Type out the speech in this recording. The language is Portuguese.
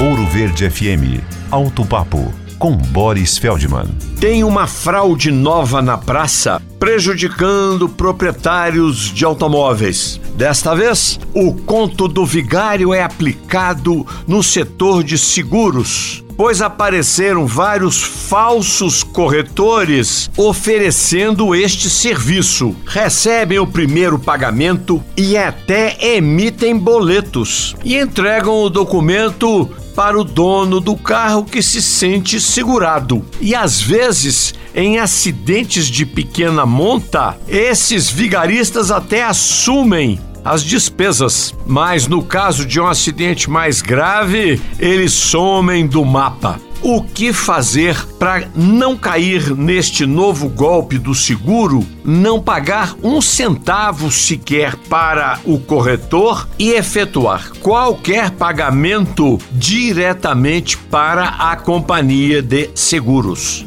Ouro Verde FM. Alto Papo com Boris Feldman. Tem uma fraude nova na praça prejudicando proprietários de automóveis. Desta vez, o conto do vigário é aplicado no setor de seguros pois apareceram vários falsos corretores oferecendo este serviço. Recebem o primeiro pagamento e até emitem boletos e entregam o documento para o dono do carro que se sente segurado. E às vezes, em acidentes de pequena monta, esses vigaristas até assumem as despesas, mas no caso de um acidente mais grave, eles somem do mapa. O que fazer para não cair neste novo golpe do seguro, não pagar um centavo sequer para o corretor e efetuar qualquer pagamento diretamente para a companhia de seguros?